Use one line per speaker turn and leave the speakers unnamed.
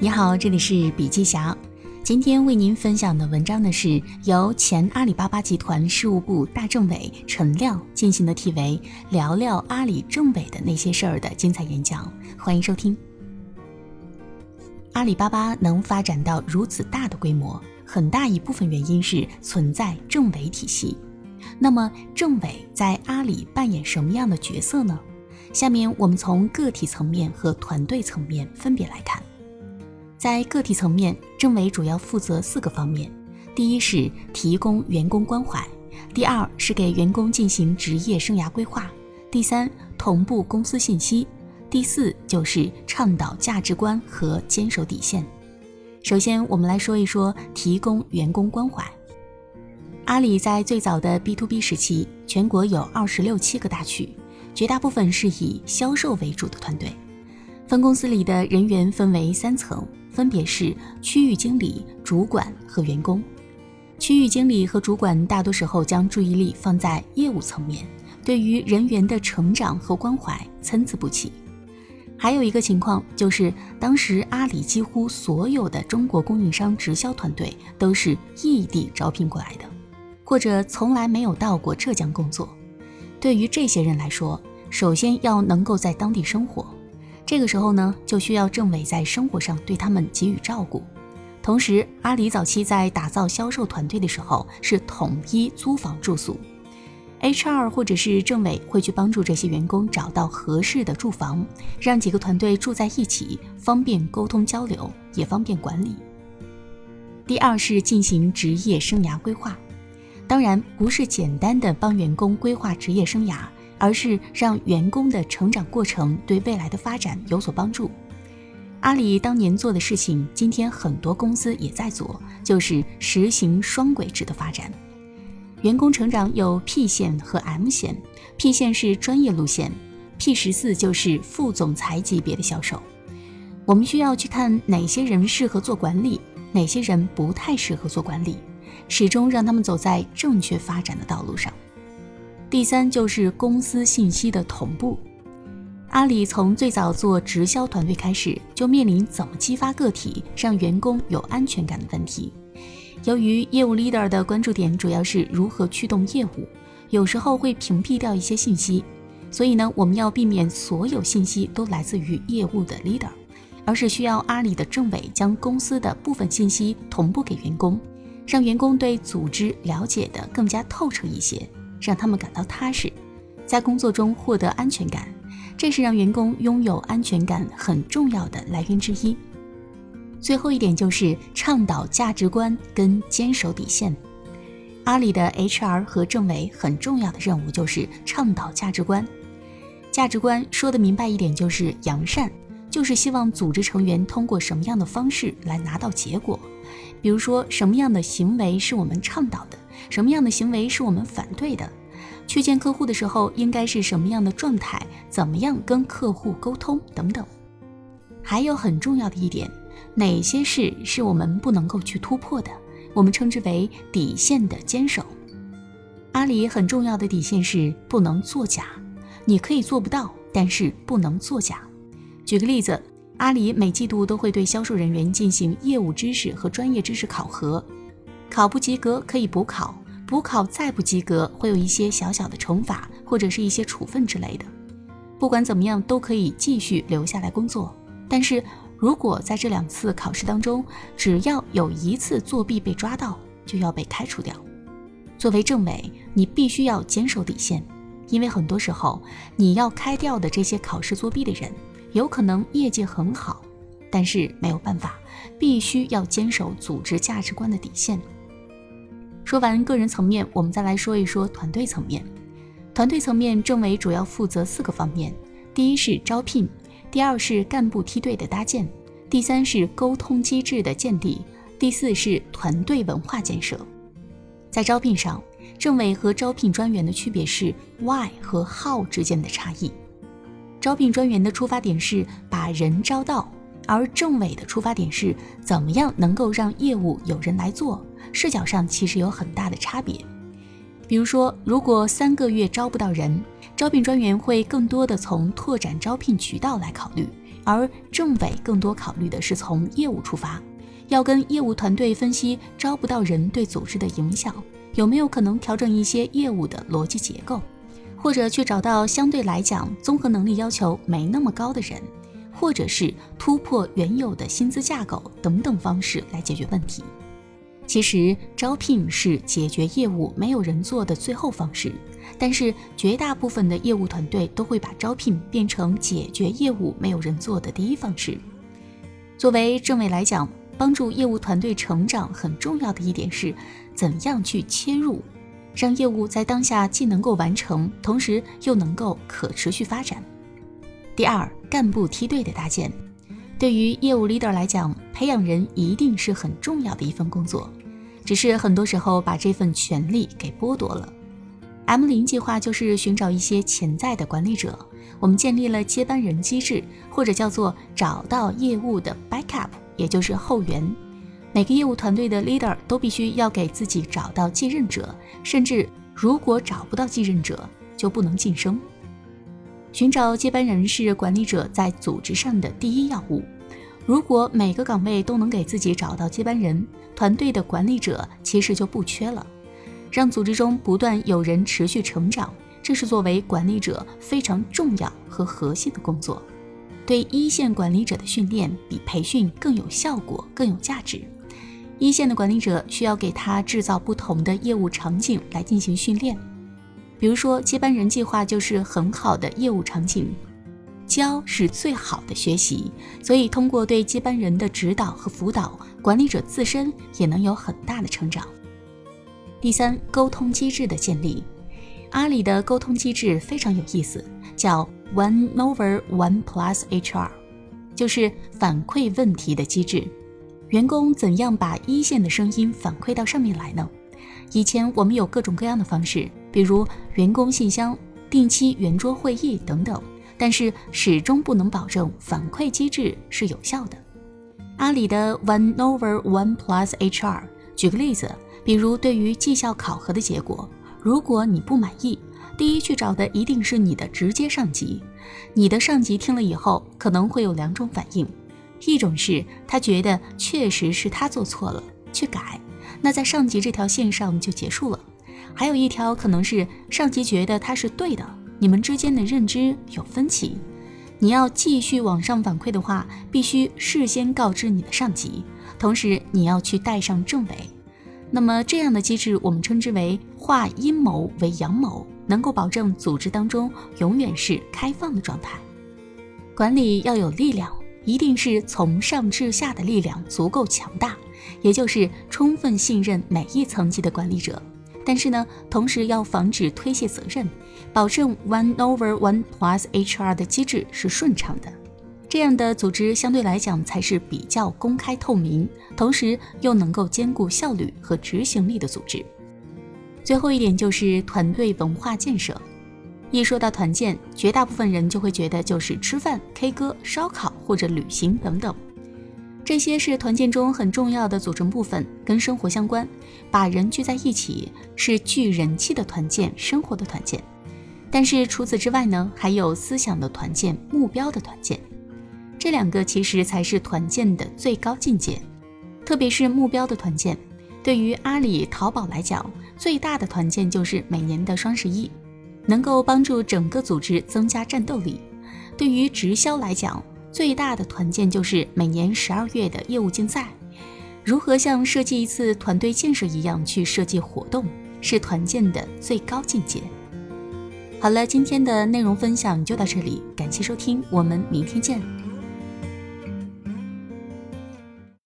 你好，这里是笔记侠。今天为您分享的文章呢，是由前阿里巴巴集团事务部大政委陈亮进行的题为“聊聊阿里政委的那些事儿”的精彩演讲，欢迎收听。阿里巴巴能发展到如此大的规模，很大一部分原因是存在政委体系。那么，政委在阿里扮演什么样的角色呢？下面我们从个体层面和团队层面分别来看。在个体层面，政委主要负责四个方面：第一是提供员工关怀；第二是给员工进行职业生涯规划；第三，同步公司信息；第四就是倡导价值观和坚守底线。首先，我们来说一说提供员工关怀。阿里在最早的 B to B 时期，全国有二十六七个大区，绝大部分是以销售为主的团队。分公司里的人员分为三层。分别是区域经理、主管和员工。区域经理和主管大多时候将注意力放在业务层面，对于人员的成长和关怀参差不齐。还有一个情况就是，当时阿里几乎所有的中国供应商直销团队都是异地招聘过来的，或者从来没有到过浙江工作。对于这些人来说，首先要能够在当地生活。这个时候呢，就需要政委在生活上对他们给予照顾。同时，阿里早期在打造销售团队的时候是统一租房住宿，HR 或者是政委会去帮助这些员工找到合适的住房，让几个团队住在一起，方便沟通交流，也方便管理。第二是进行职业生涯规划，当然不是简单的帮员工规划职业生涯。而是让员工的成长过程对未来的发展有所帮助。阿里当年做的事情，今天很多公司也在做，就是实行双轨制的发展。员工成长有 P 线和 M 线，P 线是专业路线，P 十四就是副总裁级别的销售。我们需要去看哪些人适合做管理，哪些人不太适合做管理，始终让他们走在正确发展的道路上。第三就是公司信息的同步。阿里从最早做直销团队开始，就面临怎么激发个体，让员工有安全感的问题。由于业务 leader 的关注点主要是如何驱动业务，有时候会屏蔽掉一些信息，所以呢，我们要避免所有信息都来自于业务的 leader，而是需要阿里的政委将公司的部分信息同步给员工，让员工对组织了解的更加透彻一些。让他们感到踏实，在工作中获得安全感，这是让员工拥有安全感很重要的来源之一。最后一点就是倡导价值观跟坚守底线。阿里的 HR 和政委很重要的任务就是倡导价值观。价值观说的明白一点就是扬善，就是希望组织成员通过什么样的方式来拿到结果。比如说什么样的行为是我们倡导的。什么样的行为是我们反对的？去见客户的时候应该是什么样的状态？怎么样跟客户沟通？等等。还有很重要的一点，哪些事是我们不能够去突破的？我们称之为底线的坚守。阿里很重要的底线是不能作假。你可以做不到，但是不能作假。举个例子，阿里每季度都会对销售人员进行业务知识和专业知识考核。考不及格可以补考，补考再不及格会有一些小小的惩罚或者是一些处分之类的。不管怎么样都可以继续留下来工作。但是如果在这两次考试当中，只要有一次作弊被抓到，就要被开除掉。作为政委，你必须要坚守底线，因为很多时候你要开掉的这些考试作弊的人，有可能业绩很好，但是没有办法，必须要坚守组织价值观的底线。说完个人层面，我们再来说一说团队层面。团队层面，政委主要负责四个方面：第一是招聘，第二是干部梯队的搭建，第三是沟通机制的建立，第四是团队文化建设。在招聘上，政委和招聘专员的区别是 why 和 how 之间的差异。招聘专员的出发点是把人招到。而政委的出发点是怎么样能够让业务有人来做，视角上其实有很大的差别。比如说，如果三个月招不到人，招聘专员会更多的从拓展招聘渠道来考虑，而政委更多考虑的是从业务出发，要跟业务团队分析招不到人对组织的影响，有没有可能调整一些业务的逻辑结构，或者去找到相对来讲综合能力要求没那么高的人，或者是突破原有的薪资架构等等方式来解决问题。其实招聘是解决业务没有人做的最后方式，但是绝大部分的业务团队都会把招聘变成解决业务没有人做的第一方式。作为政委来讲，帮助业务团队成长很重要的一点是，怎样去切入，让业务在当下既能够完成，同时又能够可持续发展。第二，干部梯队的搭建。对于业务 leader 来讲，培养人一定是很重要的一份工作，只是很多时候把这份权利给剥夺了。M 零计划就是寻找一些潜在的管理者，我们建立了接班人机制，或者叫做找到业务的 backup，也就是后援。每个业务团队的 leader 都必须要给自己找到继任者，甚至如果找不到继任者，就不能晋升。寻找接班人是管理者在组织上的第一要务。如果每个岗位都能给自己找到接班人，团队的管理者其实就不缺了。让组织中不断有人持续成长，这是作为管理者非常重要和核心的工作。对一线管理者的训练比培训更有效果、更有价值。一线的管理者需要给他制造不同的业务场景来进行训练。比如说，接班人计划就是很好的业务场景，教是最好的学习，所以通过对接班人的指导和辅导，管理者自身也能有很大的成长。第三，沟通机制的建立，阿里的沟通机制非常有意思，叫 One Over One Plus HR，就是反馈问题的机制。员工怎样把一线的声音反馈到上面来呢？以前我们有各种各样的方式。比如员工信箱、定期圆桌会议等等，但是始终不能保证反馈机制是有效的。阿里的 One Over One Plus HR，举个例子，比如对于绩效考核的结果，如果你不满意，第一去找的一定是你的直接上级。你的上级听了以后，可能会有两种反应：一种是他觉得确实是他做错了，去改，那在上级这条线上就结束了。还有一条可能是上级觉得他是对的，你们之间的认知有分歧，你要继续往上反馈的话，必须事先告知你的上级，同时你要去带上政委。那么这样的机制，我们称之为化阴谋为阳谋，能够保证组织当中永远是开放的状态。管理要有力量，一定是从上至下的力量足够强大，也就是充分信任每一层级的管理者。但是呢，同时要防止推卸责任，保证 one over one plus HR 的机制是顺畅的，这样的组织相对来讲才是比较公开透明，同时又能够兼顾效率和执行力的组织。最后一点就是团队文化建设。一说到团建，绝大部分人就会觉得就是吃饭、K 歌、烧烤或者旅行等等。这些是团建中很重要的组成部分，跟生活相关，把人聚在一起是聚人气的团建，生活的团建。但是除此之外呢，还有思想的团建，目标的团建，这两个其实才是团建的最高境界。特别是目标的团建，对于阿里、淘宝来讲，最大的团建就是每年的双十一，能够帮助整个组织增加战斗力。对于直销来讲，最大的团建就是每年十二月的业务竞赛，如何像设计一次团队建设一样去设计活动，是团建的最高境界。好了，今天的内容分享就到这里，感谢收听，我们明天见。